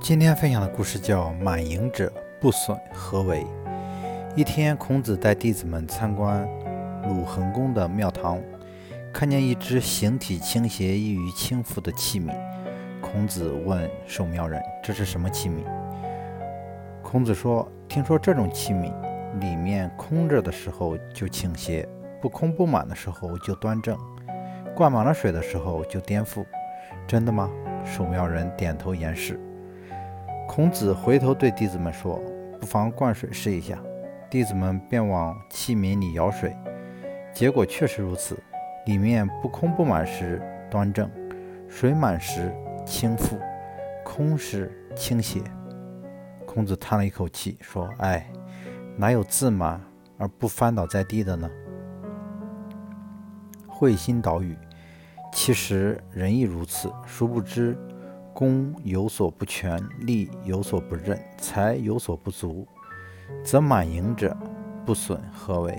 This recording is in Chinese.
今天分享的故事叫“满盈者不损，何为？”一天，孔子带弟子们参观鲁桓公的庙堂，看见一只形体倾斜、易于倾覆的器皿。孔子问守庙人：“这是什么器皿？”孔子说：“听说这种器皿里面空着的时候就倾斜，不空不满的时候就端正，灌满了水的时候就颠覆。真的吗？”守庙人点头言是。孔子回头对弟子们说：“不妨灌水试一下。”弟子们便往器皿里舀水，结果确实如此。里面不空不满时端正，水满时倾覆，空时倾斜。孔子叹了一口气说：“哎，哪有自满而不翻倒在地的呢？”会心导语：其实人亦如此，殊不知。功有所不全，力有所不任，财有所不足，则满盈者不损，何为？